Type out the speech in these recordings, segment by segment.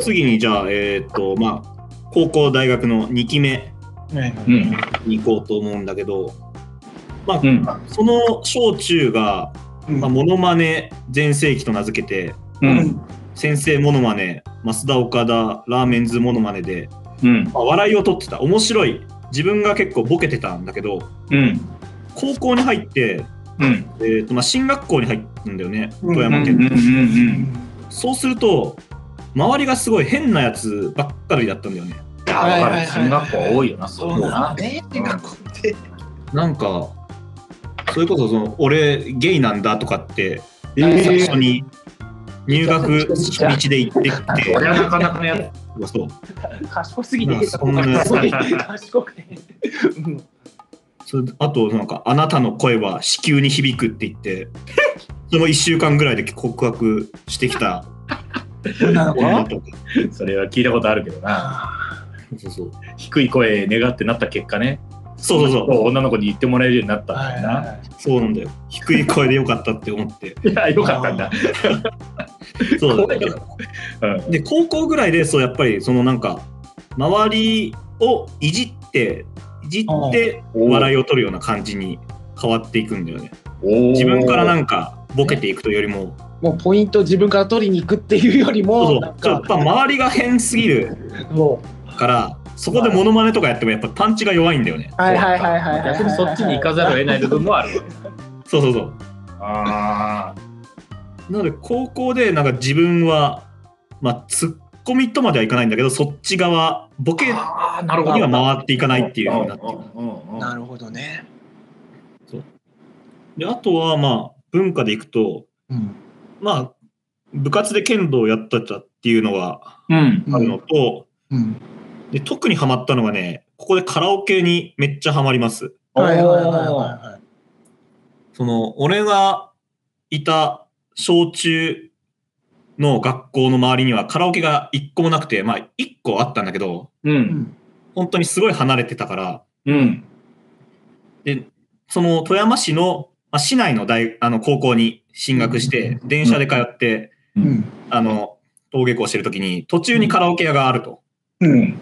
次にじゃあ、えっ、と、まあ、高校、大学の2期目うん。に行こうと思うんだけど、まあ、うん。その小中が、うんまあ、モノマネ全盛期と名付けて、うん。先生モノマネ、増田岡田、ラーメンズモノマネで、うん。まあ、笑いを取ってた。面白い。自分が結構ボケてたんだけど、うん。高校に入って、うん。えーとまあ、進学校に入ったんだよね、うん富山うん。県。そうすると、周りがすごい変なやつばっかりだったんだよね。いや、わかる。進学校多いよな、そういうのな。ね。学校って。なんか、それこそその俺ゲイなんだとかって、え最初に入学初日で行ってきて、これはなかなかのやつ。そう賢すぎてまあそんな賢くて。うんそれあとなんか、あなたの声は子宮に響くって言って、その1週間ぐらいで告白してきた女の子？女とか。それは聞いたことあるけどな。そうそう低い声願ってなった結果ね。そうそうそう。女の子に言ってもらえるようになったんはいだよな。はいはいそうなんだよ。低い声でよかったって思って。いや、よかったんだ。そうだね。うん。で、高校ぐらいで、そう、やっぱり、そのなんか、周りをいじって、いじって笑いを取るような感じに変わっていくんだよね。自分からなんか、ボケていくというよりも、もうポイント自分から取りに行くっていうよりも、そうなんそうやっぱか、周りが変すぎるもから、そこでモノマネとかやってもやっぱパンチが弱いんだよね。う、はいはいはいはいはい。逆にそっちに行かざるを得ない部分もある。そうそうそう。ああ。なので、高校でなんか自分は、まあ、ツッコミとまではいかないんだけど、そっち側、ボケにああ、なるほど。は回っていかないっていうふうになってなるほどね。で、あとはまあ、文化でいくと、うん。まあ、部活で剣道をやってたっていうのがうん。あるのと、うん。で特にハマったのがね、ここでカラオケにめっちゃハマります。はいはいはいはいはい。その、俺がいた小中の学校の周りにはカラオケが一個もなくて、まあ一個あったんだけど、う。うんん。本当にすごい離れてたから、うん。で、その富山市の、まあ、市内の大あの高校に進学して、電車で通って、うん。あの、登下校してる時に、途中にカラオケ屋があると。うん。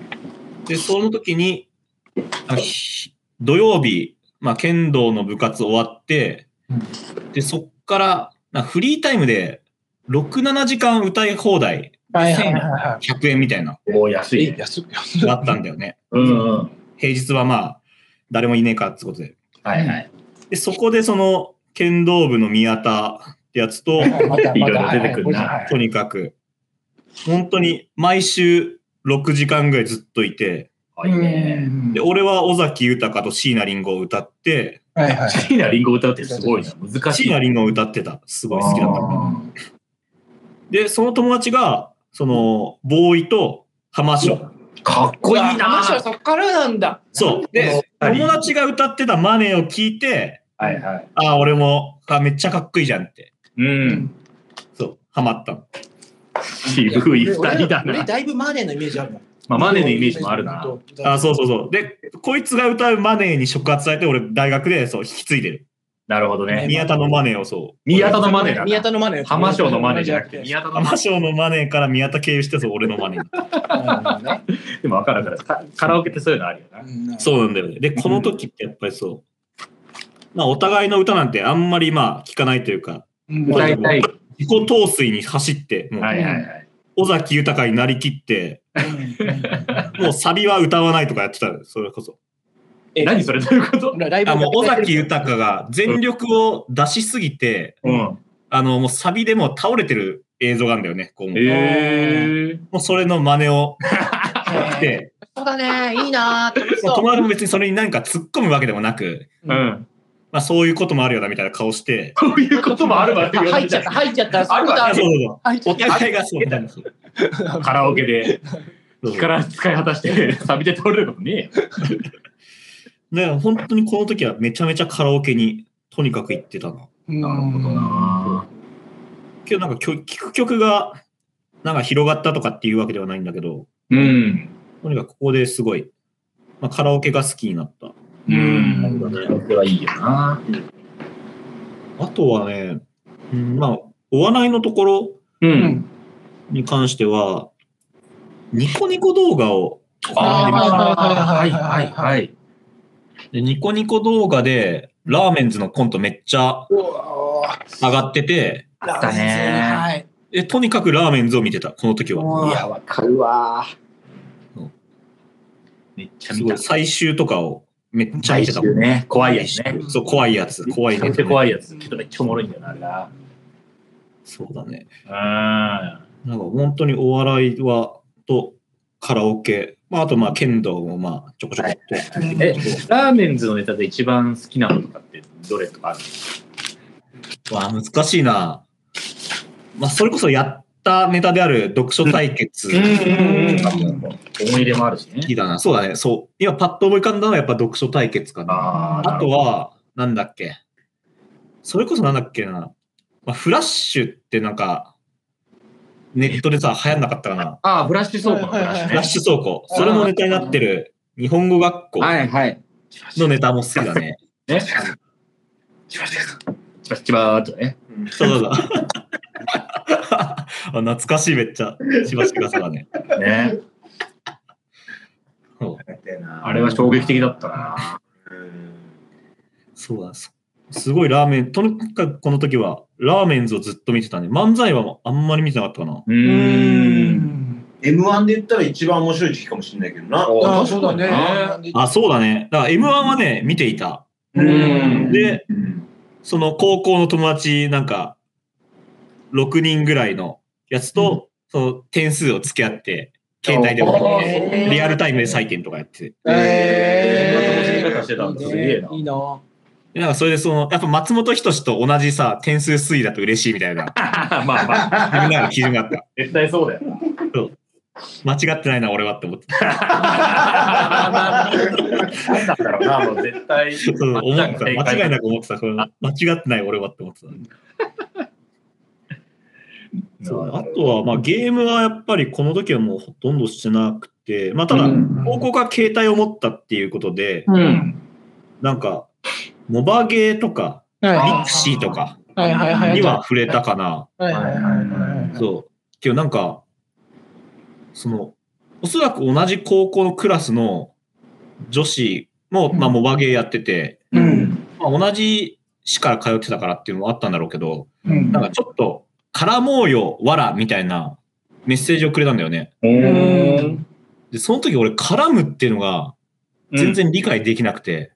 で、その時に、あひ土曜日、まあ、剣道の部活終わって、で、そっから、なんかフリータイムで、6、7時間歌い放題、はいはいはいは100円みたいな、おー安い。安い。安いがあったんだよね。うんうん。平日はまあ、誰もいねえかってことで。はいはい。で、そこでその、剣道部の宮田ってやつと、またいろいろ出てくるなとにかく、本当に毎週6時間ぐらいずっといて。で、俺は尾崎豊と椎名林檎を歌って、はいはいはい。椎名林檎歌うってすごいな。難しい。椎名林檎を歌ってた。すごい好きだった。あで、その友達が、その、ボーイと浜翔。ーかっこいいな。話はそっからなんだ。そう。で、友達が歌ってたマネーを聞いて、はいはい。ああ、俺も、あめっちゃかっこいいじゃんって。うん。そう、ハマったの。渋い二人だな。俺だいぶマネーのイメージあるもん。まあ、マネのイメージもあるな。あそうそうそう。で、こいつが歌うマネーに触発されて、俺、大学でそう引き継いでる。なるほどね。宮田のマネーをそう。宮田のマネだな。宮田のマネー。浜省のマネじゃなくて、宮田のマ浜翔のマネーから宮田経由して、そう、俺のマネー。でも分かる分かる。カカラオケってそういうのあるよな。うんそうなんだよね。で、この時ってやっぱりそう。まあ、お互いの歌なんてあんまりまあ聞かないというか、うん歌いたい。自己陶酔に走って、もうはいはいはい。尾崎豊になりきって、もうサビは歌わないとかやってたよそれこそ。え何それどういうこと？ライブあもう尾崎豊が全力を出しすぎて、うん。あの、もうサビでもう倒れてる映像があるんだよね。こうもうえもうそれの真似をして、そうだね。いいなー。楽しそうもう友達も別にそれに何か突っ込むわけでもなく、ー。うん。まあそういうこともあるよなみたいな顔して、こういうこともあるわって言われ入っちゃった、入っちゃった。そういうことあ。そうそうそう。お。互いがそうなんですよ。カラオケで力使い果たしてサビで倒れることねえよ。だから本当にこの時はめちゃめちゃカラオケにとにかく行ってたな。な。けどなんかきょ聴く曲がなんか広がったとかっていうわけではないんだけど、うん。とにかくここですごい、まあ、カラオケが好きになった。うん。カラオケはいいよな。あとはね、うん、まあ、お笑いのところ。に関しては、ニコニコ動画を、あーはいはいはい。でニコニコ動画で、ラーメンズのコントめっちゃ上がってて、あったねはい。でとにかくラーメンズを見てた、この時は。いや、わかるわ。めっちゃ見た。最終とかをめっちゃ見最てたもん。終ね。怖いやつね。そう、怖いやつ。怖いねめっちゃ怖いやつ。けどめっちゃおもろいんだよな、あれな。そうだね。うん。なんか本当にお笑いは、とカラオケ、まあ、あとまあ剣道もまあちょこちょこっと。え、ラーメンズのネタで一番好きなのとかってどれとかあるわあ、難しいな。まあ、それこそやったネタである読書対決思い入れもあるしね好。きだな。そうだね。そう。今パッと思い浮かんだのはやっぱ読書対決かな。ああと、は、なんだっけ。それこそなんだっけな。まあ、フラッシュってなんか、ネットでさ、流行んなかったかな。ああ、フラッシュ倉庫のフラッシュね。フラッシュ倉庫。それもネタになってる日本語学校はいはい。のネタも好きだね。ね。チバチバーっとね。そうそうそう。あ懐かしいめっちゃ。しばしばそうだね。ね。そうあれは衝撃的だったな。そうだ。そすごいラーメン、とにかくこの時はラーメンズをずっと見てたね。漫才はあんまり見てなかったかな。う。ん。M1 で言ったら一番面白い時期かもしれないけどな。ああ、そうだね。あ、そうだね。だから M1 はね、見ていた。うんで、その高校の友達なんか、6人ぐらいのやつと、その点数を付け合って、携帯でおもーリアルタイムで採点とかやってて。えそんな楽しみ方してたんだすげえないいな。でなんかそれでその、やっぱ松本人志と同じさ、点数推移だと嬉しいみたいな、まあまあ、自分の中で基準があった。絶対そうだよな。間違ってないな、俺はって思ってた。なんだろうな、もう絶対。そう思ってた。間違いなく思ってた。間違ってない俺はって思ってた。そうあとは、まあ、ゲームはやっぱりこの時はもうほとんどしてなくて、まあ、ただ、高校が携帯を持ったっていうことで、うん。なんか、モバゲーとか、ミはクシーとかいはいはい。には触れたかな。はいはいはいはい。そう。けどなんか、その、おそらく同じ高校のクラスの女子も、まあ、モバゲーやってて、うん。まあ、同じ市から通ってたからっていうのもあったんだろうけど、うんなんかちょっと、絡もうよ、わら、みたいなメッセージをくれたんだよね。で、その時俺、絡むっていうのが全然理解できなくて、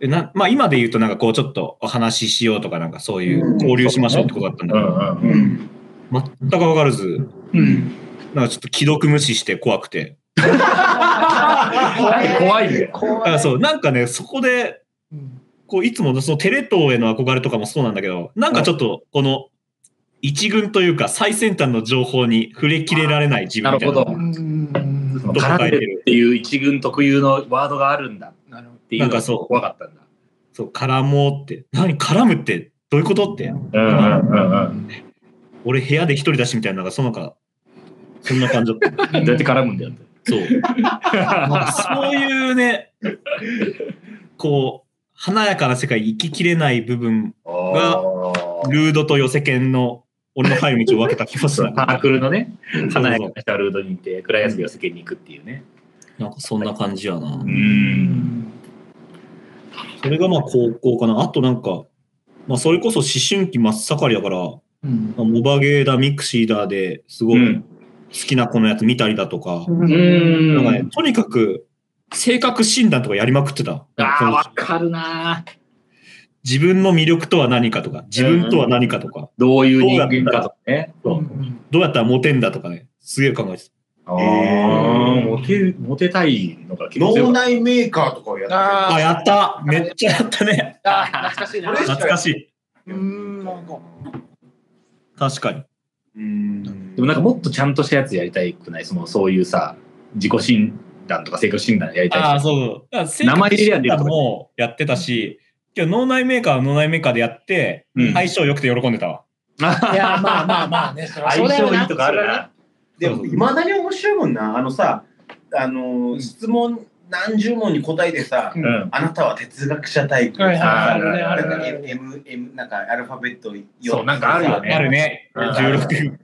なまあ今で言うとなんかこうちょっとお話ししようとかなんかそういう交流しましょうってことだったんだけど、全く分からず、うん。なんかちょっと既読無視して怖くて。怖い、怖いね。だからそう、なんかね、そこで、こういつものそのテレ東への憧れとかもそうなんだけど、なんかちょっとこの一軍というか最先端の情報に触れきれられない自分みたいななるほど絡んでるるっていう一軍特有のワードがあるんだっなるほていうのがなんかそう怖かったんだ。そう、絡もうって。何？絡むって？どういうことって？うんうんうんうん。俺部屋で一人だしみたいなのがそのか、そんな感じだった。どうやって絡むんだよって。そう。そういうね、こう、華やかな世界生ききれない部分、が、ルードと寄せ犬の俺の入る道を分けた気がする。サークルのね、華やかな人はルードに行って、暗いやつが世間に行くっていうね。なんかそんな感じやな。ん。それがまあ高校かな。あとなんか、まあそれこそ思春期真っ盛りだから、うん。まあモバゲーだ、ミクシーだですごい好きな子のやつ見たりだとか、うん。なんかね、とにかく性格診断とかやりまくってた。ああ、わかるな自分の魅力とは何かとか、自分とは何かとか、どういう人間かとかね。どうやったらモテんだとかね、すげえ考えてた。ああ、モテ、モテたいのが結構強脳内メーカーとかをやってああ、やっためっちゃやったね。あ、懐かしいな。懐かしい。うん、なんか。確かに。うんた。でもなんかもっとちゃんとしたやつやりたいくない？その、そういうさ、自己診断とか性格診断やりたいああ、し。そう名前入れりゃ出るとかもやってたし、今日脳内メーカーは脳内メーカーでやって、うん相性良くて喜んでたわ。いや、まあまあまあね。相性いいとかあるな。でも、いまだに面白いもんな。あのさ、あの、質問何十問に答えてさ、うんうん。あなたは哲学者タイプ。はいはいあるねあれ M、M、なんかアルファベット4そうなんかあるよねあるね。うん16。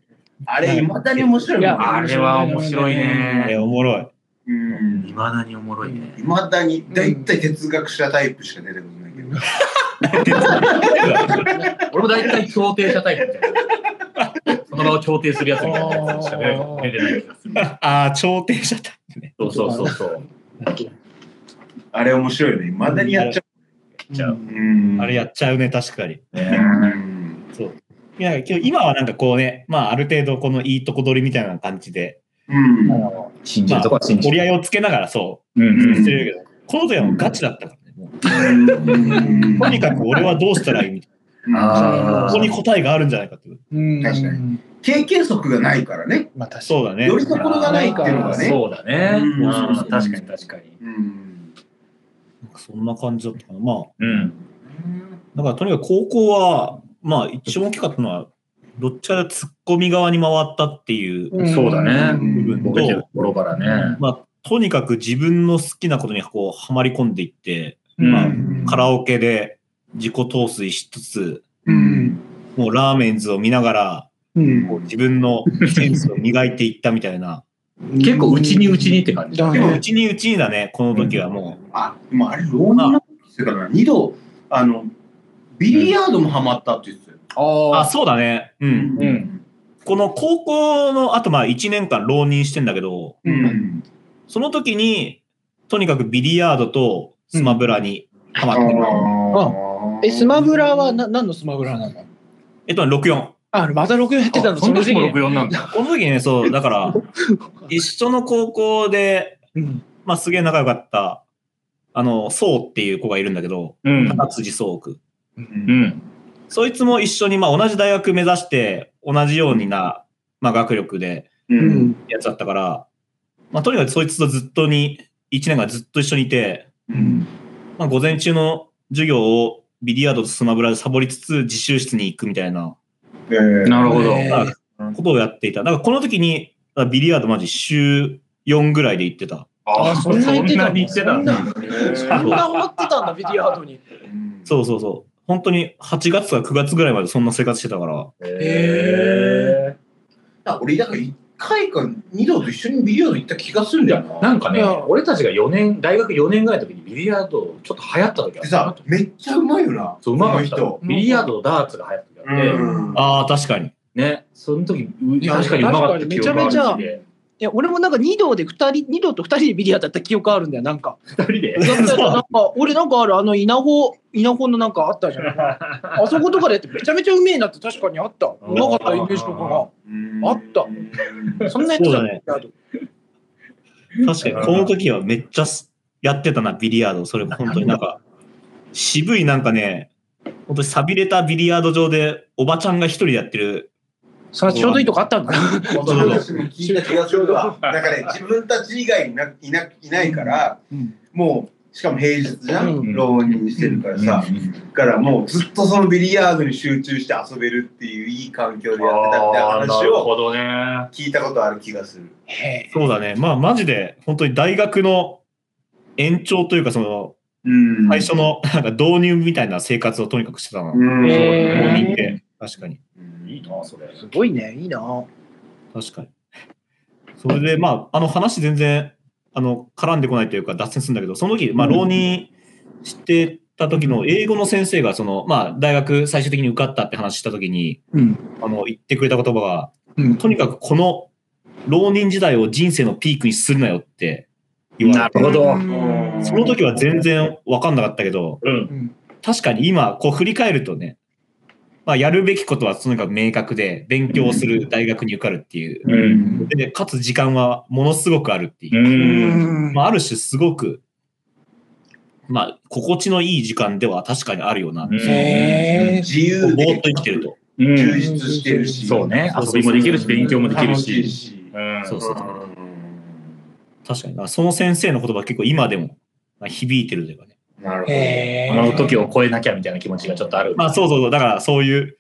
あれ、いまだに面白いもんあれは面白いえね。おもろい。うんいまだにおもろいね。いまだに、だいたい哲学者タイプしか出てこないけど。俺も大体調停者タイプみたいな。その場を調停するやつみたいなやつしか出てない気がする。ああ、調停者だね。そうそうそうそう。あれ面白いよね。いまだにやっちゃう。うんあれやっちゃうね、確かに。ねうんそう。いや、今はなんかこうね、まあある程度このいいとこ取りみたいな感じで、うん。信じるとこは信じる。折り合いをつけながらそうう、んしてるけど、この時はもうガチだったからね。もうとにかく俺はどうしたらいいみたいな。あここに答えがあるんじゃないかって確かに経験則がないからね。まあ確かそうだねよ。りどころがないっていうのがね。そうだね。うんうん確かに確かに。うん。そんな感じだったかな。まあ、うん。だからとにかく高校は、まあ一番大きかったのは、どっちかでツッコミ側に回ったっていうに。そうだね。部分と、ところからね。まあとにかく自分の好きなことにこうはまり込んでいって、うんまあカラオケで自己陶酔しつつ、うん。もうラーメンズを見ながら、うん。こう自分のセンスを磨いていったみたいな。結構うちにうちにって感じ。だね。でもうちにうちにだね、この時はもあ、でもあれ、浪人なんですからな。二度、あの、ビリヤードもハマったって言ってたよ。う。あ、あそうだね。うん。うんこの高校の後、まあ1年間浪人してんだけど、うん。その時に、とにかくビリヤードとスマブラにハマってる。え、スマブラはな何のスマブラなの？えっと、64。あ、また64やってたの、その時も時期64なんだ。この時ね、そう、だから、一緒の高校で、うん。まあすげえ仲良かった、あの、そうっていう子がいるんだけど、うん。高辻そうく。うん。そいつも一緒に、まあ同じ大学目指して、同じようにな、まあ学力で。やつだったから、まあとにかくそいつとずっとに、一年間ずっと一緒にいて、うん。まあ午前中の授業をビリヤードとスマブラでサボりつつ自習室に行くみたいなえーなるほど。えーことをやっていた。だからこの時にあビリヤードマジ週4ぐらいで行ってた。あ、そんな言ってたそんなに言ってたんだ。そんなハマってたんだ、ビリヤードに。そうそうそう。本当に8月か9月ぐらいまでそんな生活してたから。へあ俺、だから1回か2度と一緒にビリヤード行った気がするんだよな。なんかね俺たちが4年、大学4年ぐらいの時にビリヤードちょっと流行った時あでったさ、めっちゃうまいよな。そう、うまかったこの。ビリヤード、ダーツが流行った時あって、うんああ、確かに。ね、その時、確かにうまかった記憶があるし確かにで、いや、俺もなんか2度で2人、2度と2人でビリヤードやった記憶あるんだよ、なんか。二人で？なんか、俺なんかある、あの稲穂、稲穂のなんかあったじゃん。あそことかでやってめちゃめちゃうめえなって確かにあった。うまかったイメージとかあったが。そんなやつだねビリヤード確かに、この時はめっちゃすやってたな、ビリヤード。それ本当になんか、渋いなんかね、本当に寂れたビリヤード場でおばちゃんが一人でやってる。さちょうどいいとこあったんだ。聞いた気がするわ。だからね、自分たち以外いないないないから、うんもう、しかも平日じゃん、うん浪人してるからさ、だからもうずっとそのビリヤードに集中して遊べるっていういい環境でやってたみたいなあーな話を。聞いたことある気がする。へそうだね。まあマジで、本当に大学の延長というか、その、うん最初のなんか導入みたいな生活をとにかくしてたな。うんへー浪人って。確かに。いいな、それ。すごいね、いいな。確かに。それで、まあ、あの話全然、あの、絡んでこないというか脱線するんだけど、その時、まあ、浪人してた時の英語の先生が、その、まあ、大学最終的に受かったって話した時に、うん。あの、言ってくれた言葉が、うん。とにかくこの浪人時代を人生のピークにするなよって言われて、なるほど。うんその時は全然わかんなかったけど、うん。うん確かに今、こう振り返るとね、まあ、やるべきことはとにかく明確で、勉強する大学に受かるっていう。うん。で、かつ時間はものすごくあるっていう。うん。まあ、ある種すごく、まあ、心地のいい時間では確かにあるよな。うんへえ。自由ぼーっでと生きてると。うん充実してるし、そうね。遊びもできるし、勉強もできる楽しいし。し。うんそうそう確かにな。その先生の言葉結構今でもまあ響いてるというかね。なるほど。あの時を超えなきゃみたいな気持ちがちょっとある。まあそうそうそう。だからそういう、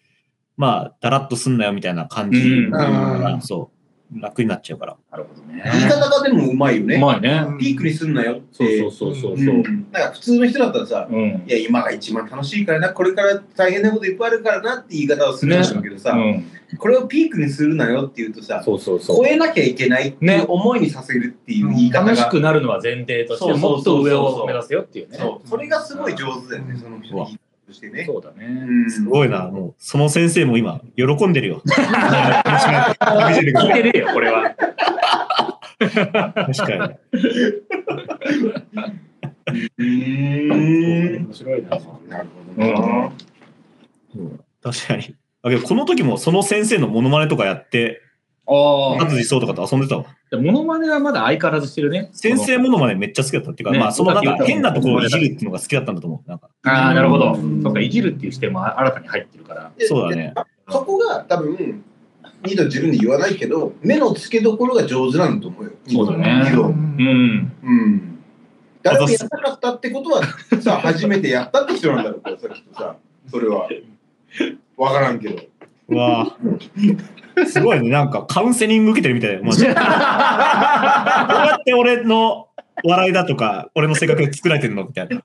まあ、だらっとすんなよみたいな感じ。うんそ楽になっちゃうから。なるほどね。言い方がでもうまいようね。まいね。ピークにすんなよって。そうそうそうそううそう。んなんか普通の人だったらさ、うん。いや、今が一番楽しいからな、これから大変なこといっぱいあるからなって言い方をするんだけどさ、うん。これをピークにするなよって言うとさ、そうそうそう超。えなきゃいけないっていう思いにさせるっていう言い方が、楽しくなるのは前提として、そうそうもっと上を目指すよっていうね。そうそれがすごい上手だよね、その人の言い方としてね。そうだね。うんすごいな、もう、その先生も今、喜んでるよ。聞いれてるよ、これは。確かに。うーん。面白いな。なるほどな。うん確かに。だけど、この時もその先生のモノマネとかやって、あ勝地そうとかと遊んでたわ。あ。モノマネはまだ相変わらずしてるね。先生モノマネめっちゃ好きだったっていうか、ねまあ、そのなんか変なところをいじるっていうのが好きだったんだと思う。なんか、ああ、なるほど。そっか、いじるっていう視点も新たに入ってるから。そうだね。そこが多分、二度自分で言わないけど、目の付けどころが上手なんだと思うよ。そうだねうん。うん。誰もやらなかったってことは、さ、初めてやったって人なんだろうからさ、きっとさ、それは。わからんけど。うわぁすごいね。なんかカウンセリング受けてるみたいな。マジで どうやって俺の笑いだとか、俺の性格作られてるのみたいな。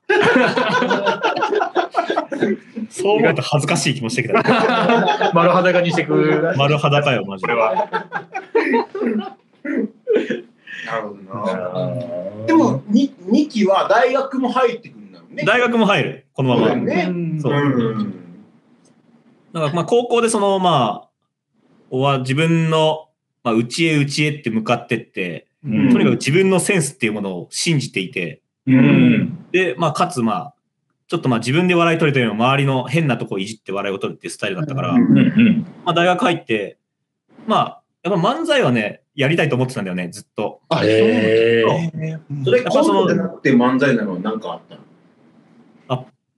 そう思うと恥ずかしい気もしてきた。丸裸にしてく。丸裸よ、マジでこれ。は。なるほどな。でも、に2期は大学も入ってくるんだろうね。大学も入る、このまま。そうだよね。そううん。だからまあ高校でそのまあ、おわ自分の、まあ、内へ内へって向かってって、うんとにかく自分のセンスっていうものを信じていて、うん。で、まあ、かつまあ、ちょっとまあ自分で笑い取るというよりも周りの変なとこをいじって笑いを取るっていうスタイルだったから、うんうん。うん。まあ大学入って、まあ、やっぱ漫才はね、やりたいと思ってたんだよね、ずっと。あ、へえそれコントじゃなくて漫才なのは何かあったの？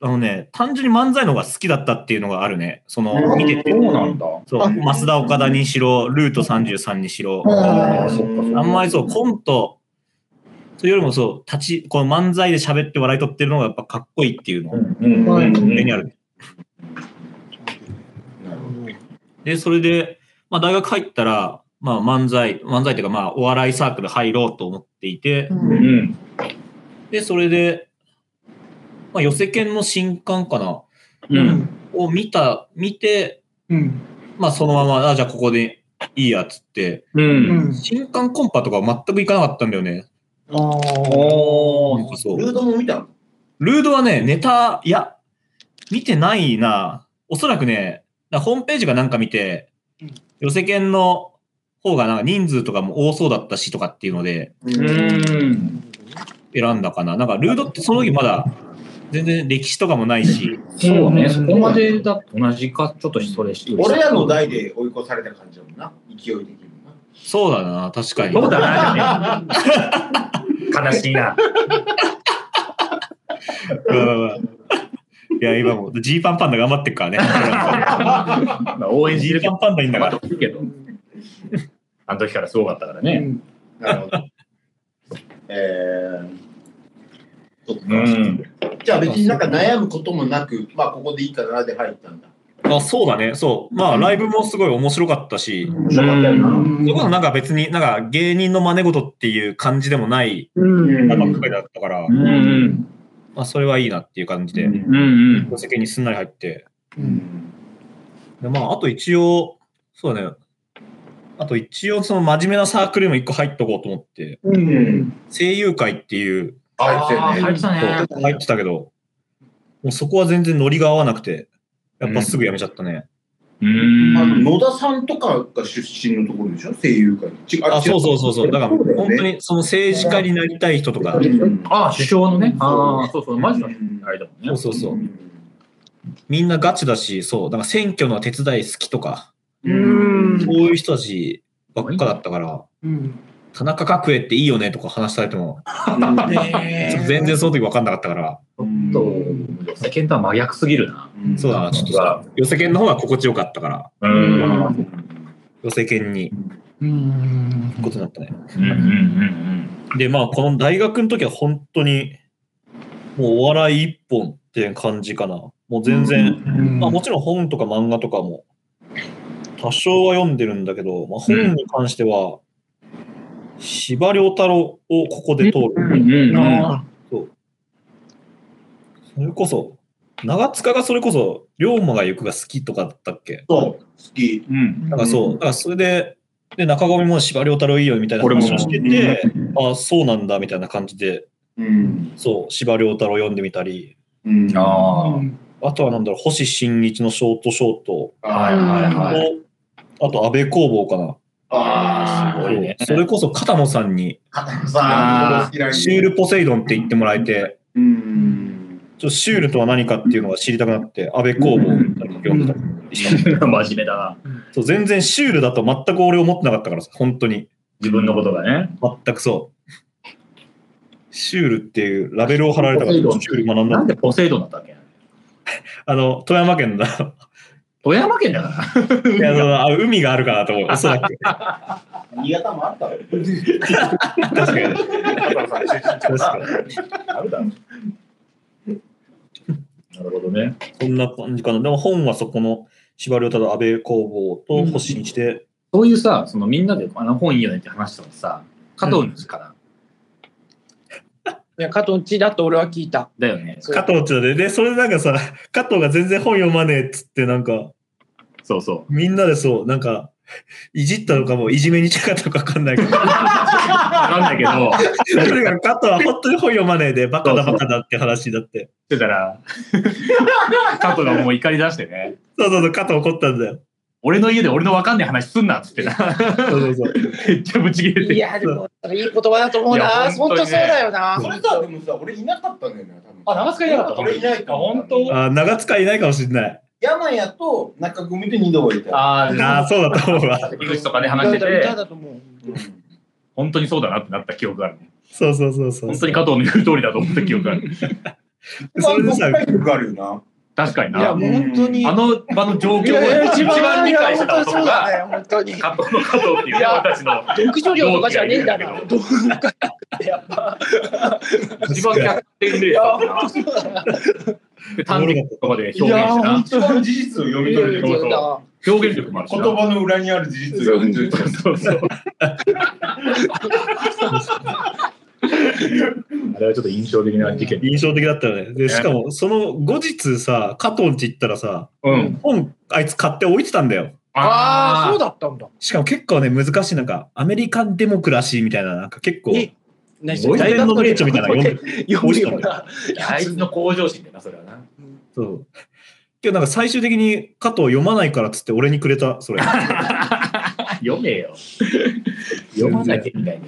あのね、単純に漫才の方が好きだったっていうのがあるね。その、見てて。そうなんだ。そう、増田岡田にしろ、ルート33にしろ。あんまりそう、コント、それよりもそう、立ち、この漫才で喋って笑い取ってるのがやっぱかっこいいっていうのがうんにある。で、それで、まあ大学入ったら、まあ漫才、漫才っていうかまあお笑いサークル入ろうと思っていて、うん。で、それで、まあ寄せ犬の新刊かなうん。を見た、見て、うん。まあそのまま、あ、じゃあここでいいやっつって、う。うんん。新刊コンパとか全く行かなかったんだよね。ああ。んかそう。ルードも見たの？ルードはね、ネタ、いや、見てないな。おそらくね、ホームページがなんか見てうん、寄せ犬の方がなんか人数とかも多そうだったしとかっていうのでうん。選んだかな。なんかルードってその時まだ全然歴史とかもないし、そうね、そこまでだと同じか、ちょっとそれし俺らの代で追い越された感じだもんな。勢い的にな。そうだな、確かに。そうだな、じゃね。悲しいな。うんいや、今もうジーパンパンダ頑張ってるからね。ま あ応援ジーパンパンダいいんだから。まあけど、あの時からすごかったからね。なるほど。えー、うん。じゃあ別になんか悩むこともなく、まあここでいいかなで入ったんだ。あ、そうだね。そう。まあ、ライブもすごい面白かったし。それこそなんか別になんか芸人の真似事っていう感じでもないうん。中ばっかりだったから、うんうん。まあそれはいいなっていう感じで、うんうん。お席にすんなり入って。うんでまあ、あと一応、そうだね。あと一応その真面目なサークルにも一個入っとこうと思って、うん。声優会っていう、あいつよね。入ってたね。入ってたけど、もうそこは全然ノリが合わなくて、やっぱすぐ辞めちゃったね。うあのん。野田さんとかが出身のところでしょ？声優界。違うあ、そうそうそうそう。だからね本当にその政治家になりたい人とか、うんあ、首相のね。そうああ、そうそう、マジのあれだもんね。そうそうそうう。んみんなガチだし、そう、だから選挙の手伝い好きとか、うんそういう人たちばっかだったから、うん。田中角栄っていいよねとか話されても、全然その時分かんなかったから、ちょっと、世間とは真逆すぎるな。うん。そうだな、ちょっと。さ、寄せ犬の方が心地よかったから、寄せ犬に。うんことになったね。うん。うん。うん。で、まあ、この大学の時は本当に、もうお笑い一本っていう感じかな。もう全然、うん。まあもちろん本とか漫画とかも多少は読んでるんだけど、まあ、本に関しては、司馬遼太郎をここで通る。うんうんあそうそれこそ、長塚がそれこそ、龍馬が行くが好きとかだったっけ？そう、好き。うん。なんかそう、だからそれで、で、中込も司馬遼太郎いいよみたいな話をしてて、あそうなんだみたいな感じで、うん。そう、司馬遼太郎読んでみたり、うん。ああとはなんだろう、星新一のショートショートあ。はいはいはい。と、あと安倍工房かな。あすごいねそれこそ片野さんに、あ。さんシュールポセイドンって言ってもらえて、うん。ちょっとシュールとは何かっていうのが知りたくなって、安倍工房を読んでたりした。真面目だな。そう全然シュールだと全く俺思ってなかったからさ、本当に。自分のことがね。全くそう。シュールっていうラベルを貼られたから、シュール学んだなん。でポセイドンだったっけ？あの、富山県だ。富山県だから。いやあのあ海があるかなと思う。おそらく。新潟もあったろ。確かに。確かあるだろ。なるほどね。そんな感じかな。でも本はそこの司馬遼太郎、安倍工房と星一で、そういうさ、そのみんなであの本いいよねって話したのさ、加藤のかな。いや、加藤んちだと俺は聞いた。だよね。そう加藤ちゃんで、で、それでなんかさ、加藤が全然本読まねえっつって、なんか、そうそう。みんなでそう、なんか、いじったのかも、いじめに近かったのかわかんないけど、わかんないけど、とにかく加藤は本当に本読まねえで、バカだバカだって話だって。してたら、加藤がもう怒り出してね、そうそうそう、加藤怒ったんだよ。俺の家で俺のわかんない話すんなっつってな、そうそうそう。めっちゃブチ切れて。いや、でも、いい言葉だと思うな。本当そうだよな。それさ、でもさ、俺いなかったんだよね、多分。あ、長塚いなかった俺いないかあ、本当あ、長塚いないかもしれない。山谷と中組で二度はいた。あああ、そうだと思うわ。関口とかで話してて、だと思う。うん本当にそうだなってなった記憶があるね。そうそうそうそう。本当に加藤の言う通りだと思った記憶がある。そ れでさ、あるよな。確かにいや、な。もう本当に。あの場の状況をいや一番理解してた本当そう男が、本当に。加藤の加藤っていういや俺たちの読書量とかじゃねえんだな。同どうかってやっぱ。一番逆転。で 端的とかで表現していやな。一番事実を読み取れる。そうそう表現力もあるしな。言葉の裏にある事実を読み取れる。そうそう。あれはちょっと印象的な事件。印象的だったよね。で、しかも、その後日さ、加藤んち行ったらさ、うん。本、あいつ買って置いてたんだよ。ああ、そうだったんだ。しかも結構ね、難しい、なんか、アメリカンデモクラシーみたいな、なんか結構、大学の名著みたいなの読んで、読むよ。あいつの向上心だよな、それはな。そう。けどなんか最終的に加藤読まないからっつって俺にくれた、それ。読めよ。読まなきゃいけないんだよ。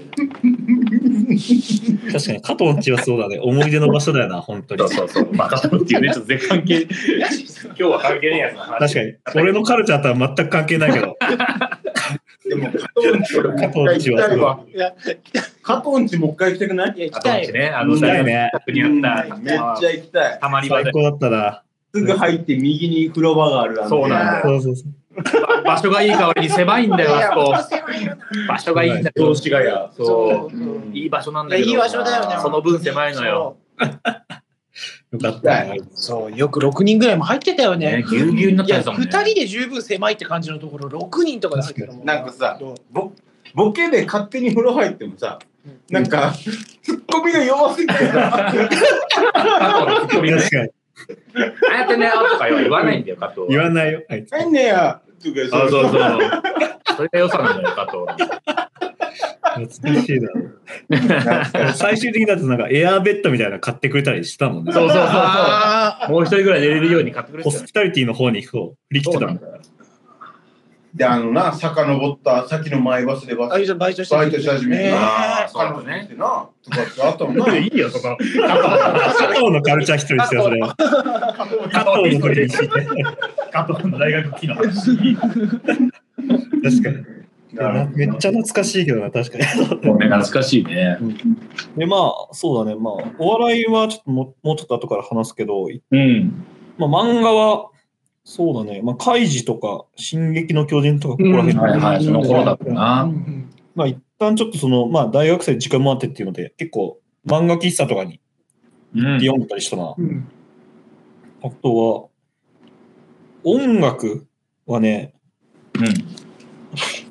確かに加藤んちはそうだね。思い出の場所だよな、本当にそう。そうそう。バカだっていうね、ちょっと絶関係。今日は関係ねえやつの話。確かに。俺のカルチャーとは全く関係ないけど。でも、加藤んち俺もう一回行きたいわ。いや、加藤んちもう一回行きたくない？いや、行あきたい。とね、あの、行きたいねにあった。めっちゃ行きたい。たまり場で。最高だったな。すぐ入って右に風呂場がある。あのそうなんだよそうそうそう。場所がいい代わりに狭いんだよ、あそこ。場所がいいんだよ。雑司ヶ谷。そそうう。いい場所なんだけど。いい場所だよね。その分狭いのよ。よかったな。そう、よく6人ぐらいも入ってたよねね。ぎゅうぎゅうになっいや、たやつだもんね。2人で十分狭いって感じのところ、6人とかで入ってるもんなんかさボボケで勝手に風呂入ってもさ、なんか、ツッコミが弱すぎてさ、加藤のツッコミがね確かに。あやってねよとか言わないんだよ、加藤は。言わないよ、あいつ。入んねやとかそうそうそう。それが良さなんだよ、加藤。懐かしいな。最終的にだとなんかエアーベッドみたいなの買ってくれたりしたもんね。そうそうそうあそう。もう一人ぐらい寝れるように買ってくれてたよホスピタリティの方にこう振り切ってたもん。だよ。で、あのな、遡った先のマイバスでバあ、あいつバイトしてバイトし始めてねな、あーそうだねな、とかってあったもんな。いいよ、そこ。加藤のカルチャー一人ですよ、それは。加藤の時に聞いて。加藤の大学機の話。確かに。めっちゃ懐かしいけどな、確かに。懐かしいね。で、まあ、そうだね。まあ、お笑いはちょっとももうちょっと後から話すけど、うん。まあ、漫画は、そうだね。まあ、カイジとか、進撃の巨人とか、ここら辺、うんはいはい、その頃だったうな。んまあ、一旦ちょっとその、まあ、大学生時間もあってっていうので、結構、漫画喫茶とかにうん読んでたりしたな。うんあとは、音楽はね、こ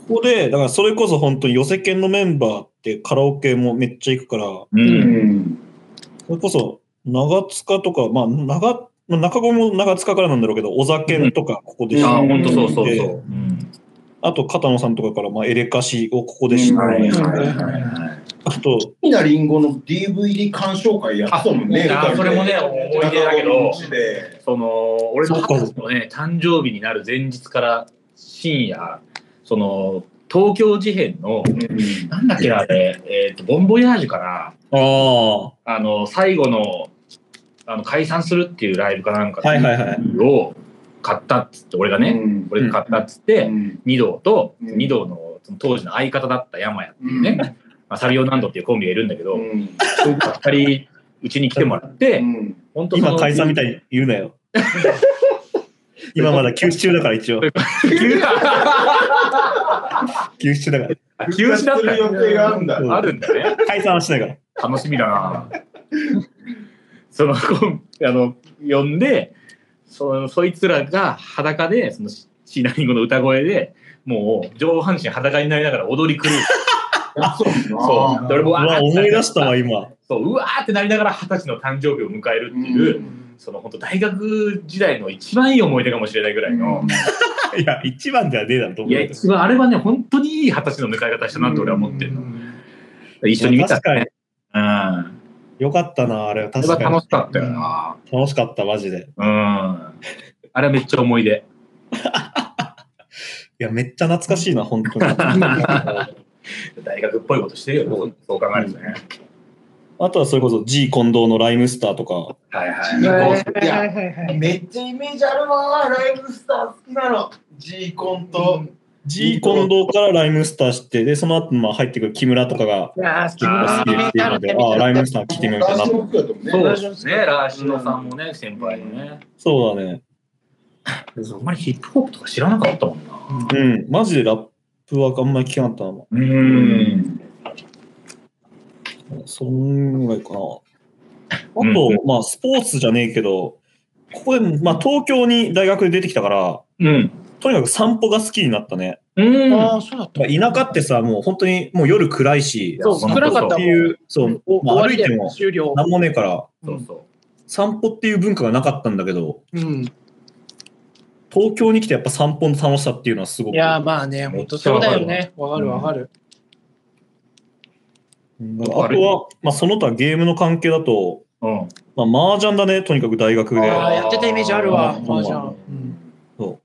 こで、だからそれこそ本当に寄せ犬のメンバーってカラオケもめっちゃ行くから、う。うんん。それこそ長塚とか、まあ長、まあ中込も長塚からなんだろうけど、小酒とかここで知ああ、って、ほんとそうそうでそう。うんあと片野さんとかから、まあエレカシをここで知って、はいはいはいはい。あと、好きなリンゴの DVD 鑑賞会やってたもんね。あ、それもね、思い出だけど、で。その、俺のそっか二十歳のね、誕生日になる前日から深夜、その、東京事変の、なんだっけな、あれ、えっと、ボンボヤージュかな、あの、最後の、あの、解散するっていうライブかなんかはいはいはい。を買ったっつって、俺がね、ね。俺が買ったっつって、うん。二道と、うん。二道のその当時の相方だった山谷っていうね、まあ、サビオナンドっていうコンビがいるんだけど、うん。そいつが二人、うちに来てもらって、うん。本当今解散みたいに言うなよ。今まだ休止中だから一応。休止中だかあ休止だった予定があるんだ。うんあるんだね。ら。解散はしないから。楽しみだな。その、あの、呼んで、そそいつらが裸で、そのシーナリンゴの歌声で、もう上半身裸になりながら踊り狂う。そうそう。で俺もうわ、思い出したわ、今。そう、うわーってなりながら二十歳の誕生日を迎えるっていう、その本当大学時代の一番いい思い出かもしれないぐらいの、いや、一番ではねえだろと思いうや、けど。一番あれはね、本当にいい二十歳の迎え方したなって俺は思ってるの。一緒に見たね。うん。あよかったな、あれは。確かに。楽しかったよな。楽しかった、マジで。うん。あれはめっちゃ思い出。いや、めっちゃ懐かしいな、本当に。大学っぽいことしてるよ、そうそう考えるとね。あとはそれこそ G 近藤のライムスターとか。はいはいいめっちゃイメージあるわライブスター好きなの G コンと G 近藤からライムスターして、で、その後まあ入ってくる木村とかがいやー、結構好きっていうので、ああ、ライムスター来てみようかなと。そうですね、ラーシノさんもね、先輩のね。そうだね。あんまりヒップホップとか知らなかったもんな。うん。マジでラップはあんまり聞かなかったな。うん。そんぐらいかな。あと、うんまあ、スポーツじゃねえけど、ここで、まあ、東京に大学で出てきたから、うん。とにかく散歩が好きになったね。うん。ああ、そうだった。田舎ってさ、もう本当にもう夜暗いし、そう、暗かったもん。っていう、そう、まあ、歩いても終了。なんもねえから、そうそう。散歩っていう文化がなかったんだけど、うん。東京に来てやっぱ散歩の楽しさっていうのはすごく。いやー、まあね、本当そうだよね。わかるわかる。うんあとは、まあ、その他ゲームの関係だと、うん。まあ、麻雀だね、とにかく大学で。ああ、やってたイメージあるわ、うんマージャン。うんそう。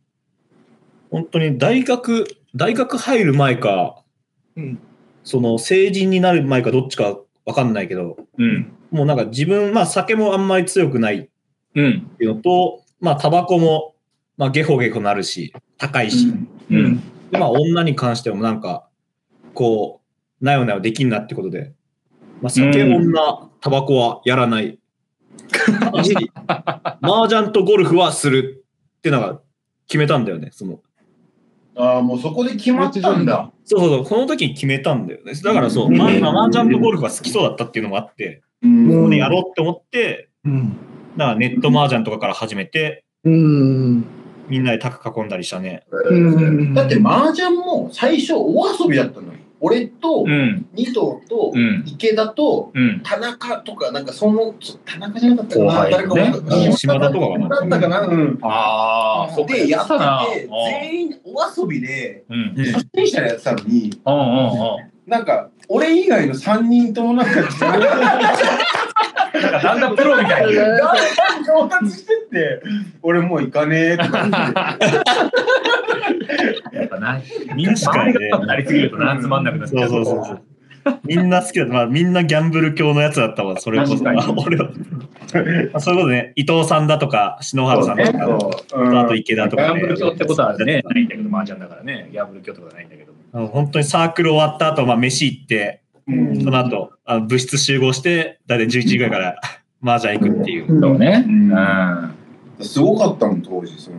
本当に大学、大学入る前か、うんその成人になる前かどっちかわかんないけど、うん。もうなんか自分、まあ酒もあんまり強くないっうん。ていうのと、まあタバコも、まあゲホゲホなるし、高いし、うん。でまあ女に関してもなんか、こう、なよなよできんなってことで、まあ酒、うん女、タバコはやらない。ただし麻雀とゴルフはするってのが決めたんだよね、その。ああもうそこで決まったんだそうそうそう、この時に決めたんだよね。だからそう、うんまあ、まあ麻雀とゴルフが好きそうだったっていうのもあって、うんここでやろうって思って、うん。だからネット麻雀とかから始めて、うん。みんなでタク囲んだりしたね。うんだって麻雀も最初お遊びだったのよ俺とうん。二藤とうん。池田とうん。田中とかなんかその田中じゃなかったかな誰か島田とかだったかな。うん。ああ。でやって全員お遊びで初心者でやってたのに。うんうんうん。なんか俺以外の3人ともなんかなんかだんだんプロみたい な。上達してって俺もう行かねえとか やっぱな、みんな周りがなりすぎるとな、つまんなくなっちそゃうそうそうそう。みんな好きだった。まあ、みんなギャンブル教のやつだったわ、それこそ。俺は。ま あそういうことね、伊藤さんだとか、篠原さんとか、うんあと池田とかねギャンブル。教ってことはね、ないんだけど、麻雀だからね、ギャンブル教ってことはないんだけど。本当にサークル終わった後、まあ、飯行って、うんその後、あの部室集合して、大体11時ぐらいから麻雀行くっていう。そうね。ううんん。すごかったもん当時その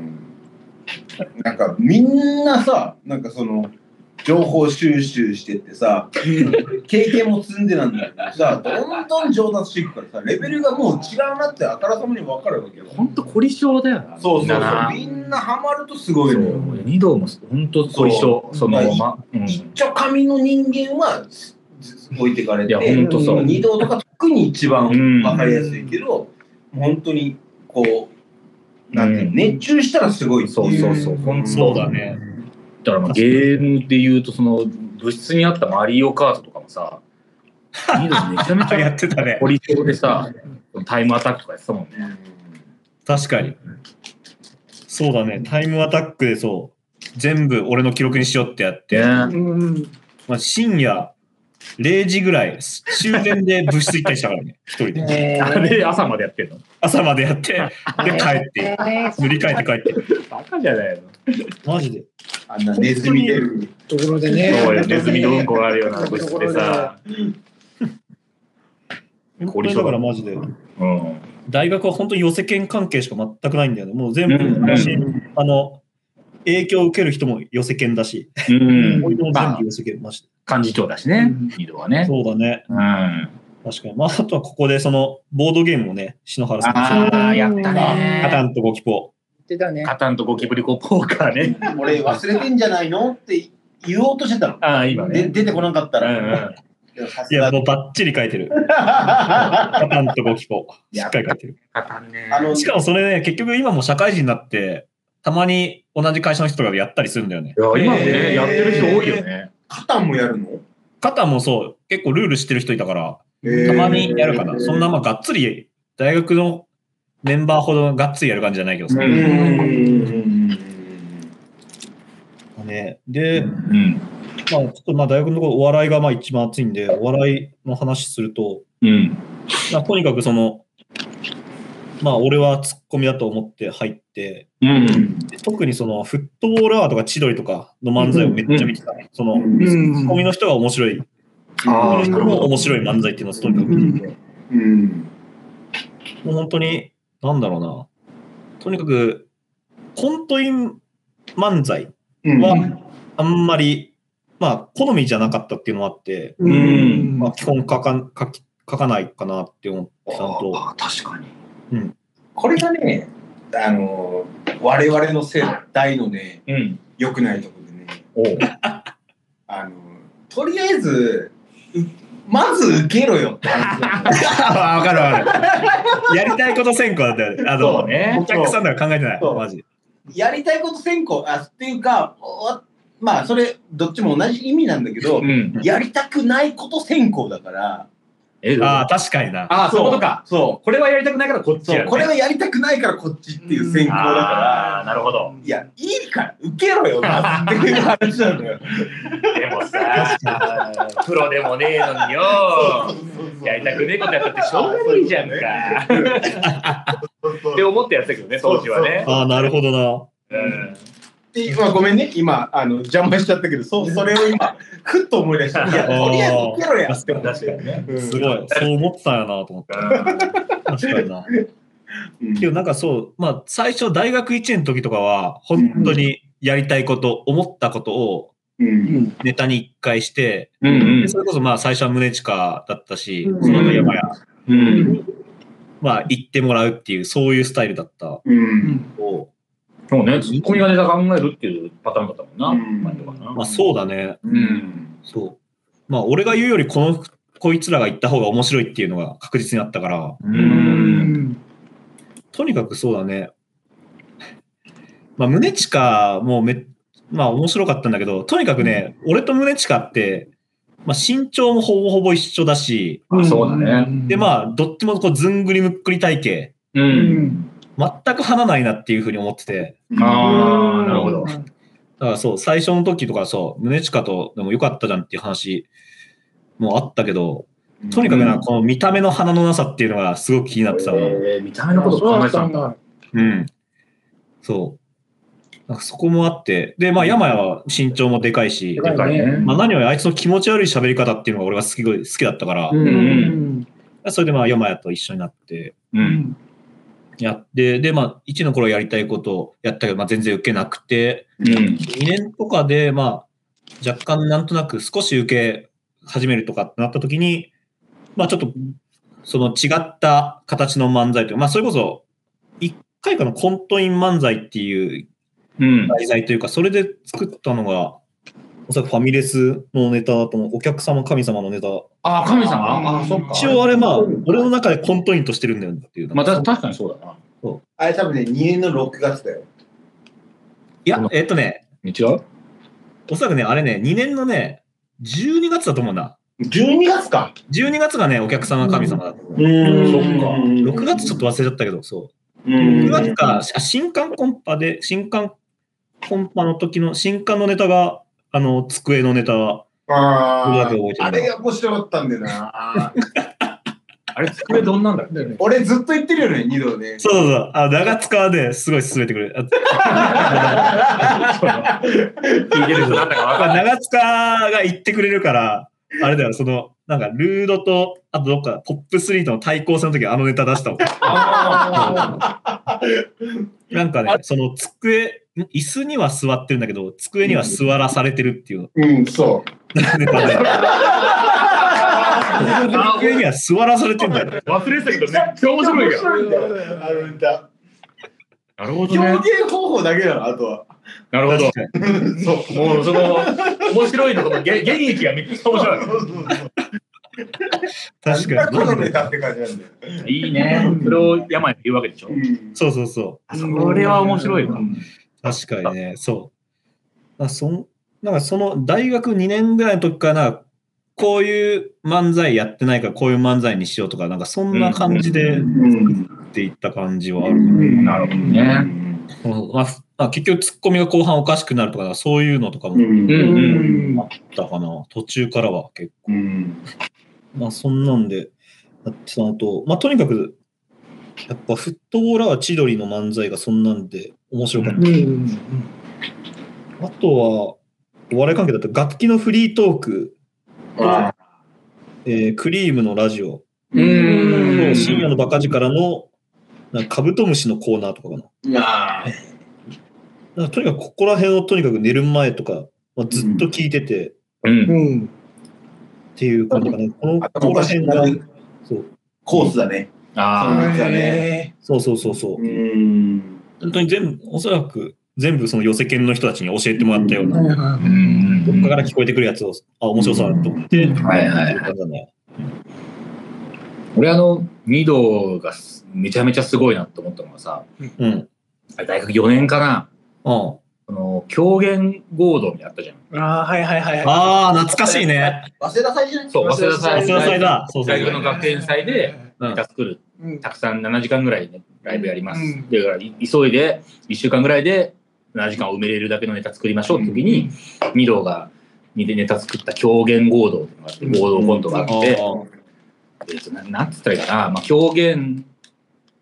なんかみんなさなんかその情報収集してってさ、経験も積んでなんだけどさ、どんどん上達していくからさ、レベルがもう違うなってあからさまに分かるわけよ。ほんと凝り性だよな。そうそうそうみんなハマるとすごいのよ。二度もほんと凝り性。そうそのはいま、うん。一丁紙の人間は置いてかれて、いやほんとそう二道とか特に一番うん分かりやすいけど、もう本当にこう、なんていうのうん熱中したらすごいっていそうそうそう。ほんとそうだね。だからまあゲームで言うと、その物質にあったマリオカートとかもさ、二度 めちゃめちやゃってたね凝。り性でさ、タイムアタックとかやってたもんね。確かに。そうだね。タイムアタックでそう、全部俺の記録にしようってやって、ねうん。まあ、深夜0時ぐらい、終電で部室行ったりしたからね、一人で。ねあれ朝までやってんの？朝までやって、で、帰って、塗り替えて帰って。バカじゃないの？マジで？あんなネズミ出る。ところでね。そうよ、ネズミのうんこがあるような物質でさ。これだからマジで。うん。大学は本当に寄せ研関係しか全くないんだよね。もう全部、うん私あの、影響を受ける人も寄せ研だし、うん。全まあ部寄せ研まして。幹事長だしね、二度はね。そうだね。うん。確かに。まあ、あとはここでその、ボードゲームをね、篠原さんとああ、やったカタね。ンとゴキポ。言ってたね。カタンとゴキブリコポーカーね。俺忘れてんじゃないのって言おうとしてたの。ああ、今ね。で出てこなかったうんら。うん。でもさすいや、がもうバッチリ書いてる。カタンとゴキポ。しっかり書いてる。カタンね。あのしかもそれね、結局今も社会人になって、たまに同じ会社の人とかでやったりするんだよね。いや、今もえね、ーやってる人多いよね。カタンもやるの？カタンもそう、結構ルール知ってる人いたから、たまにやるかな。そんなまあがっつり、大学のメンバーほどがっつりやる感じじゃないけどさ。ね、で、うん。まあ、ちょっとまあ大学のところお笑いがまあ一番熱いんで、お笑いの話すると、うん。まあ、とにかくその、まあ俺はツッコミだと思って入って、うん。特にそのフットボールアワーとか千鳥とかの漫才をめっちゃ見てたね。その、ツうんッコミの人が面白い、ツッコミの人も面白い漫才っていうのをとにかく見ていて、うん。もう本当に、なんだろうな。とにかく、コントイン漫才うん。はあんまり、まあ、好みじゃなかったっていうのもあって、んまあ、基本書か書かないかなって思ってたのと、ああ、確かに。これがね、あの、我々の世代のね、うん。良くないところでね。あの、とりあえず、うまず受けろよって話わかるわかる。やりたいこと先行だったよね。あの、ねお客さんとか考えてない。マジ。やりたいこと先行、あ、っていうか、おまあ、それ、どっちも同じ意味なんだけど、うん。やりたくないこと先行だから、え、ああ、確かにな。ああ、そういうことか。そこれはやりたくないからこっちやねこれはやりたくないからこっちっていう先行だああ、かなるほど。ら、いや、いいから、受けろよ、まずっていう話なのよ。でもさ、プロでもねえのによ。やりたくねえことやったってしょうがないじゃんか。って思ってやってたけどね、当時はね。ああ、なるほどな。うん。でまあ、ごめんね、今、あの邪魔しちゃったけど、そそれを今、ふっと思い出した。いや、とりあえず受けろや。ってね。うん。すごい。そう思ってたんやなと思って。確かにな。うん。けどなんかそう、まあ最初大学1年の時とかは、本当にやりたいこと、思ったことをうん。ネタに一回して、うんうん。でそれこそまあ最初は宗近だったし、うん。その後山や、うん。まあ行ってもらうっていう、そういうスタイルだったうん。を、そうね、ツッコミがネタ考えるっていうパターンだったもんな。うん前とかなまあそうだね。うん。そう。まあ俺が言うよりこの、こいつらが言った方が面白いっていうのが確実にあったから、うん。とにかくそうだね。まあ、宗近もめ、まあ面白かったんだけど、とにかくね、俺と宗近って、まあ身長もほぼほぼ一緒だし、あそうだね。でまあ、どっちもこうずんぐりむっくり体型、う。うんん。全く離ないなっていうふうに思ってて、ああ、なるほど。だからそう、最初の時とかそう、宗近とでもよかったじゃんっていう話もあったけど、とにかくな、うんこの見た目の鼻のなさっていうのがすごく気になってたの。えー見た目のことそう考えてたんだ。うん。そう。なんかそこもあって、で、まあ、山谷は身長もでかいし、でかいね。まあ、何よりあいつの気持ち悪い喋り方っていうのが俺が好き好きだったから、うんん。それでまあ山谷と一緒になってうん。やって、で、まあ、1の頃やりたいことをやったけど、まあ、全然受けなくて、うん。2年とかで、まあ、若干なんとなく少し受け始めるとかってなった時に、まあちょっと、その違った形の漫才というか、まあそれこそ、一回かのコントイン漫才っていううん。題材というか、それで作ったのが、おそらくファミレスのネタだと思う。お客様神様のネタ。ああ、神様？ああ、そっか。一応あれまあ、俺の中でコントインとしてるんだよっていう。まあ、た確かにそうだな。あれ多分ね、2年の6月だよ。いや、えっとね、違う？おそらくね、あれね、2年のね、12月だと思うんだ。12月か。12月がね、お客様神様だと思う。んそっか6月ちょっと忘れちゃったけど、そう。うん6月か、あ新刊コンパで、新刊コンパの時の、新刊のネタが、あの、机のネタは、ああ、あれが面白かったんだよな。あれ、机どんなんだっけ？だよね俺ずっと言ってるよね、二度ね。そうそうそう、あ長塚はね、すごい進めてくれる。あ聞いてる人なんだかわかんない。長塚が言ってくれるから、あれだよ、その、なんか、ルードと、あとどっか、ポップ3との対抗戦の時あのネタ出したもん。なんかね、その机、椅子には座ってるんだけど、机には座らされてるっていううん、そう。机には座らされてんだよ。忘れてたけど、めっちゃ面白いよ。あのネタ。なるほどね。表現方法だけだな、あとは。なるほど。そう。もうその、面白いのとのげ原液がめっちゃ面白い。確かに。このネタって感じなんだよ。いいね。それを山に言うわけでしょ。うんそうそうそう。それは面白いわ。確かにね、そう。あそんなんかその大学2年ぐらいの時からこういう漫才やってないからこういう漫才にしようとか、なんかそんな感じでうん作っていった感じはある。なるほどね。うんまあふまあ、結局ツッコミが後半おかしくなるとか、そういうのとかもあっうんうん。たかな。途中からは結構。うんまあそんなんで、やってたのと、まあとにかく、やっぱフットボーラー千鳥の漫才がそんなんで面白かった。うんあとは、お笑い関係だと楽器のフリートーク、あえークリームのラジオ、うん深夜のバカ力のなんかカブトムシのコーナーとかかな。いやなとにかくここら辺をとにかく寝る前とか、まあ、ずっと聞いててうん。うんっていう感じかな。このーここら辺が、そうコースだね。あそうそうそうそうそう。ん。本当に全部、おそらく全部その寄せ犬の人たちに教えてもらったような、あ。うんどっかから聞こえてくるやつを、あ、面白そうだなと思って、はいはいってい。俺あの、ミドがすめちゃめちゃすごいなと思ったのがさ、うん。大学4年かな。あこの狂言合同にあったじゃん。ああはいはいはいはいあー、懐かしいね。早稲田祭じゃないそう、早稲田祭。早稲田祭だ。そうそう大学の学園祭でうんネタ作る。うんたくさん7時間ぐらいね、ライブやります。うんだから、い急いで1週間ぐらいで7時間を埋めれるだけのネタ作りましょうって時に、ミドがネタ作った狂言合同っていうのがあって、合同コントがあって、えっとななんつったらいいかな、まあ、狂言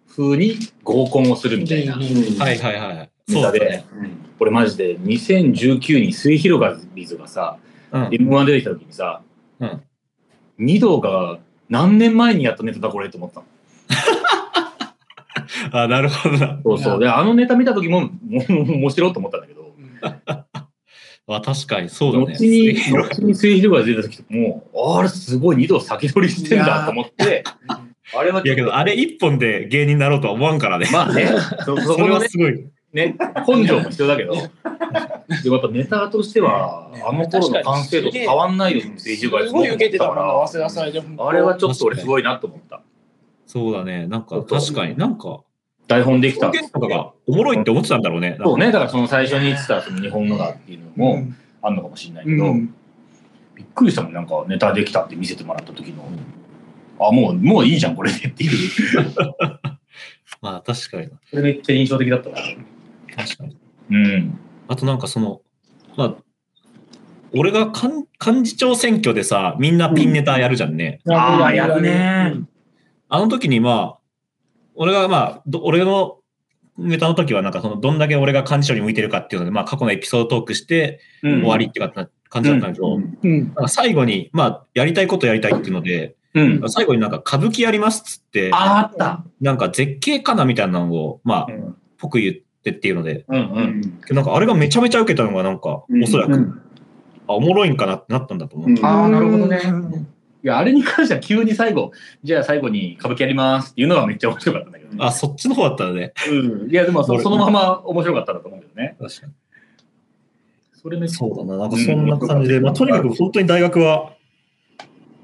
風に合コンをするみたいな。はいはいはい。ネタで、そうだね。俺マジで2019に末広がりずがさ、うん。M1 出てきた時にさ、うんミドが何年前にやったネタだこれと思ったの。あ、なるほどな。そうそう。で、あのネタ見た時も、も う面白いと思ったんだけど、あ、確かにそうだね。後に、後に末広がり出た時もう、あれすごい二度先取りしてんだと思って、あれはいやけど、あれ一本で芸人になろうとは思わんからね。まあね、そそそれはすごい。ね、根性も必要だけど、でもやっぱネタとしては、あの頃の完成度と変わんないよ、末広がりすごい受けてたから、あれはちょっと俺すごいなと思った。そうだね。なんか確かになんか、台本できたとかがおもろいって思ってたんだろうね。そうね、だからその最初に言ってたその日本のだっていうのもんあんのかもしれないけど、うんびっくりしたもん、なんかネタできたって見せてもらった時の、あ、もう、もういいじゃん、これでっていう。まあ確かにな。それめっちゃ印象的だったな。確かに。うん。あとなんかその、まあ、俺が幹幹事長選挙でさ、みんなピンネタやるじゃんね。ああ、やるね。あの時にまあ、俺がまあ、ど俺のネタの時はなんかその、どんだけ俺が幹事長に向いてるかっていうので、まあ過去のエピソードトークしてうん。終わりって感じだったんだけど、う最後に、まあ、やりたいことやりたいっていうので、うん。最後になんか歌舞伎やりますっつって、ああった。なんか絶景かなみたいなのを、まあ、うん。僕言ってっていうので、うんうん。なんかあれがめちゃめちゃ受けたのがなんか、うん。おそらく、うん。あ、おもろいんかなってなったんだと思う。うん。あーなるほどね。うんいや、あれに関しては急に最後、じゃあ最後に歌舞伎やりますっていうのがめっちゃ面白かったんだけどね。あ、そっちの方だったらね。うん。いや、でもそ俺そのまま面白かったんだと思うけどね。確かに。それめっちゃそうだな。なんかそんな感じで、まあ、とにかく本当に大学は、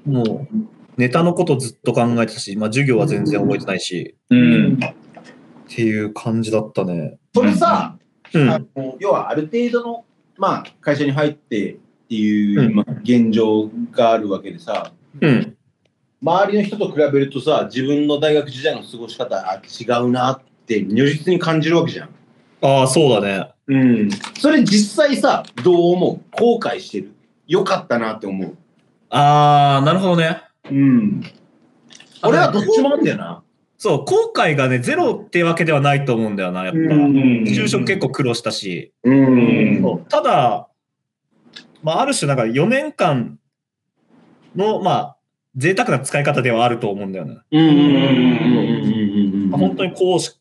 もう、ネタのことずっと考えてたし、まあ、授業は全然覚えてないし、うん。っていう感じだったね。それさ、うん。あの要はある程度の、まあ、会社に入ってっていう、うんまあ、現状があるわけでさ、うん。周りの人と比べるとさ、自分の大学時代の過ごし方、あ、違うなって如実に感じるわけじゃん。ああ、そうだね。うん。それ実際さ、どう思う？後悔してるよかったなって思う。ああ、なるほどね。うん。俺はどっちもあんだよな。そう、後悔がね、ゼロってわけではないと思うんだよな、やっぱ。就職結構苦労したし。うん。そうただ、まあ、ある種、なんか4年間の、まあ、贅沢な使い方ではあると思うんだよね。本当にこうし、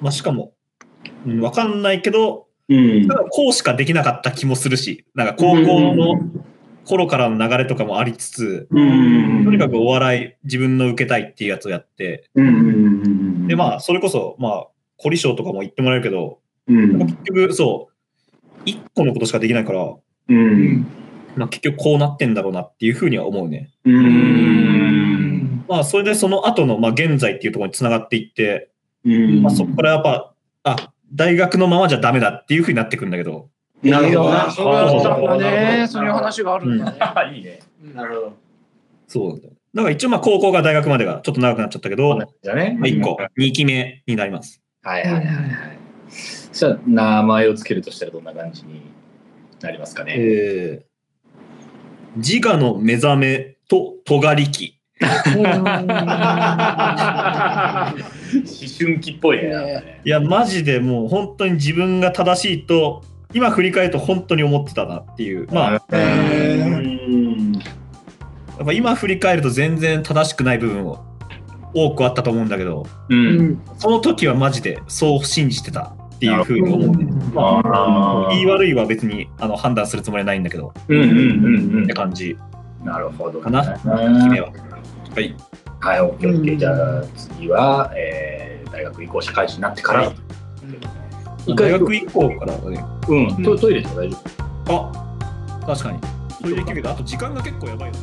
まあ、しかも、うん、わかんないけど、うんこうしかできなかった気もするし、なんか高校の頃からの流れとかもありつつ、うん。とにかくお笑い自分の受けたいっていうやつをやって、で、まあ、それこそ、まあ、コリ賞とかも言ってもらえるけど、うん。結局、そう、一個のことしかできないから、うん。まあ、結局こうなってんだろうなっていうふうには思うね。うん。まあ、それでその後の、まあ、現在っていうところにつながっていって、うん。まあ、そこからやっぱ、あ、大学のままじゃダメだっていうふうになってくるんだけど、なるほどな。そうね。ほどそういう話があるんだね。あいいね。なるほど。そうなんだよ。だから一応、まあ、高校が大学までがちょっと長くなっちゃったけど、まじゃね。あ、1個、2期目になります。はいはいはいはい。じゃあ、名前をつけるとしたらどんな感じになりますかね？えー、自我の目覚めと尖り期。思春期っぽいね。いや、マジでもう本当に自分が正しいと、今振り返ると本当に思ってたなっていう。まあ、うん。やっぱ今振り返ると全然正しくない部分を多くあったと思うんだけど、う。うんんその時はマジでそう信じてたっていうふうに思うね。あ言い悪いは別にあの判断するつもりはないんだけど、うんうんうんって感じうん。なるほど。かな、は決めは。はい。はい、オッケーオッケー。じゃあ次は、えー、大学移行社会人になってから。大学以降からはね、うん、トトイレとか大丈夫？あ確かに。それできるけど、あと時間が結構やばいよね。